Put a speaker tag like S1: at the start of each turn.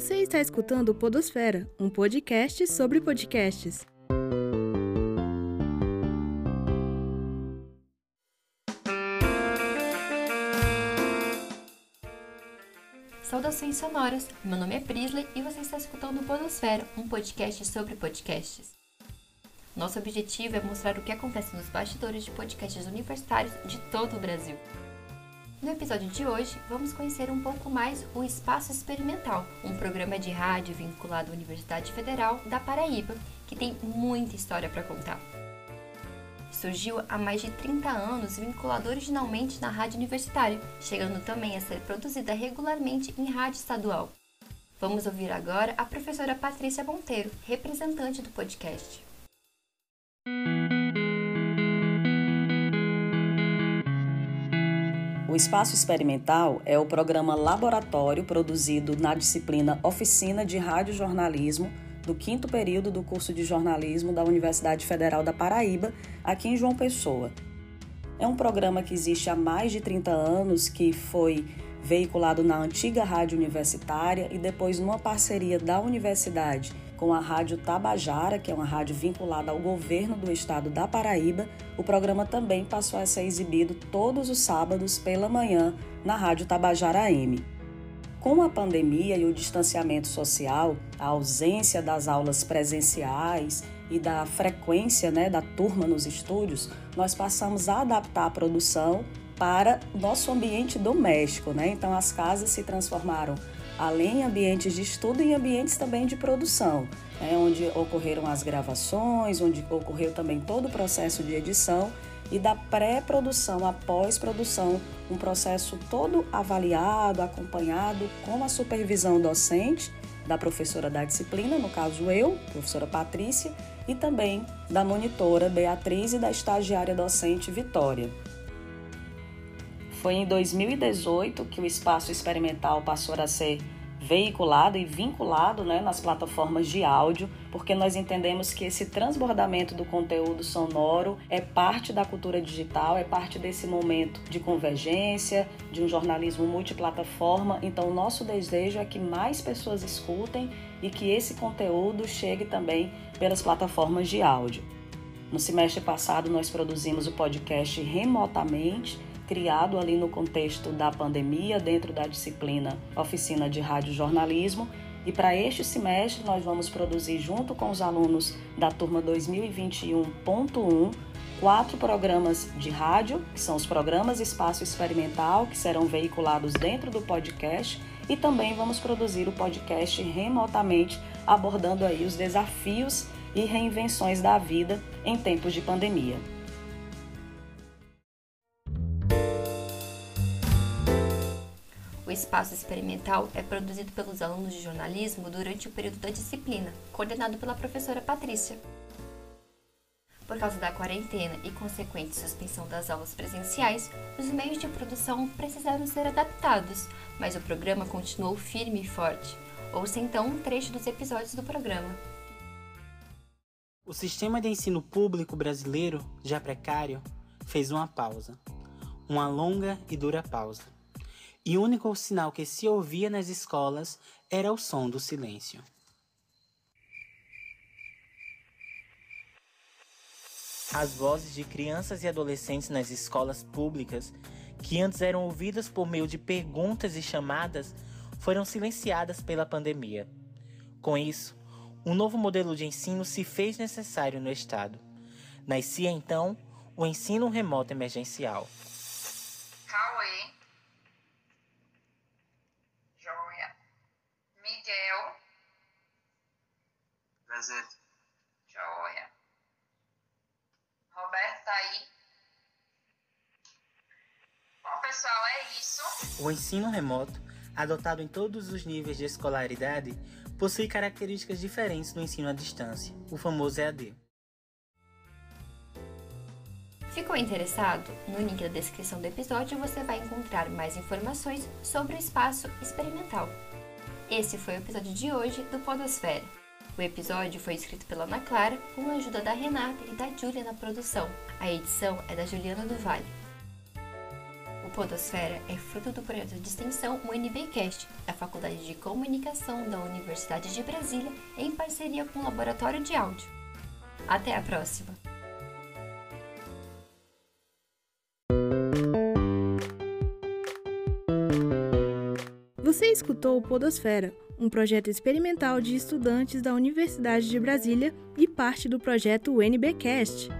S1: Você está escutando Podosfera, um podcast sobre podcasts.
S2: Saudações sonoras, meu nome é Prisley e você está escutando Podosfera, um podcast sobre podcasts. Nosso objetivo é mostrar o que acontece nos bastidores de podcasts universitários de todo o Brasil. No episódio de hoje, vamos conhecer um pouco mais o Espaço Experimental, um programa de rádio vinculado à Universidade Federal da Paraíba, que tem muita história para contar. Surgiu há mais de 30 anos vinculado originalmente na rádio universitária, chegando também a ser produzida regularmente em rádio estadual. Vamos ouvir agora a professora Patrícia Monteiro, representante do podcast.
S3: O Espaço Experimental é o programa laboratório produzido na disciplina Oficina de Rádio Jornalismo do quinto período do curso de jornalismo da Universidade Federal da Paraíba, aqui em João Pessoa. É um programa que existe há mais de 30 anos, que foi veiculado na antiga rádio universitária e depois numa parceria da universidade com a Rádio Tabajara, que é uma rádio vinculada ao governo do estado da Paraíba, o programa também passou a ser exibido todos os sábados pela manhã na Rádio Tabajara M. Com a pandemia e o distanciamento social, a ausência das aulas presenciais e da frequência né, da turma nos estúdios, nós passamos a adaptar a produção para nosso ambiente doméstico. Né? Então, as casas se transformaram além ambientes de estudo, em ambientes também de produção, né, onde ocorreram as gravações, onde ocorreu também todo o processo de edição e da pré-produção à pós-produção, um processo todo avaliado, acompanhado com a supervisão docente da professora da disciplina, no caso eu, professora Patrícia, e também da monitora Beatriz e da estagiária docente Vitória. Foi em 2018 que o espaço experimental passou a ser veiculado e vinculado né, nas plataformas de áudio, porque nós entendemos que esse transbordamento do conteúdo sonoro é parte da cultura digital, é parte desse momento de convergência, de um jornalismo multiplataforma. Então, o nosso desejo é que mais pessoas escutem e que esse conteúdo chegue também pelas plataformas de áudio. No semestre passado, nós produzimos o podcast remotamente criado ali no contexto da pandemia, dentro da disciplina Oficina de Rádio Jornalismo. E para este semestre, nós vamos produzir, junto com os alunos da turma 2021.1, quatro programas de rádio, que são os programas Espaço Experimental, que serão veiculados dentro do podcast, e também vamos produzir o podcast remotamente, abordando aí os desafios e reinvenções da vida em tempos de pandemia.
S2: O espaço experimental é produzido pelos alunos de jornalismo durante o período da disciplina, coordenado pela professora Patrícia. Por causa da quarentena e consequente suspensão das aulas presenciais, os meios de produção precisaram ser adaptados, mas o programa continuou firme e forte. Ouça então um trecho dos episódios do programa.
S4: O sistema de ensino público brasileiro, já precário, fez uma pausa. Uma longa e dura pausa e o único sinal que se ouvia nas escolas era o som do silêncio. As vozes de crianças e adolescentes nas escolas públicas, que antes eram ouvidas por meio de perguntas e chamadas, foram silenciadas pela pandemia. Com isso, um novo modelo de ensino se fez necessário no Estado. Nascia então o ensino remoto emergencial.
S5: Presente. Joia. Roberto tá aí. Bom, pessoal, é isso.
S4: O ensino remoto, adotado em todos os níveis de escolaridade, possui características diferentes do ensino à distância, o famoso EAD.
S2: Ficou interessado? No link da descrição do episódio você vai encontrar mais informações sobre o espaço experimental. Esse foi o episódio de hoje do Podosfera. O episódio foi escrito pela Ana Clara com a ajuda da Renata e da Júlia na produção. A edição é da Juliana do Vale. O Podosfera é fruto do projeto de extensão UNBcast, da Faculdade de Comunicação da Universidade de Brasília, em parceria com o Laboratório de Áudio. Até a próxima!
S1: Você escutou o Podosfera, um projeto experimental de estudantes da Universidade de Brasília e parte do projeto UNBcast.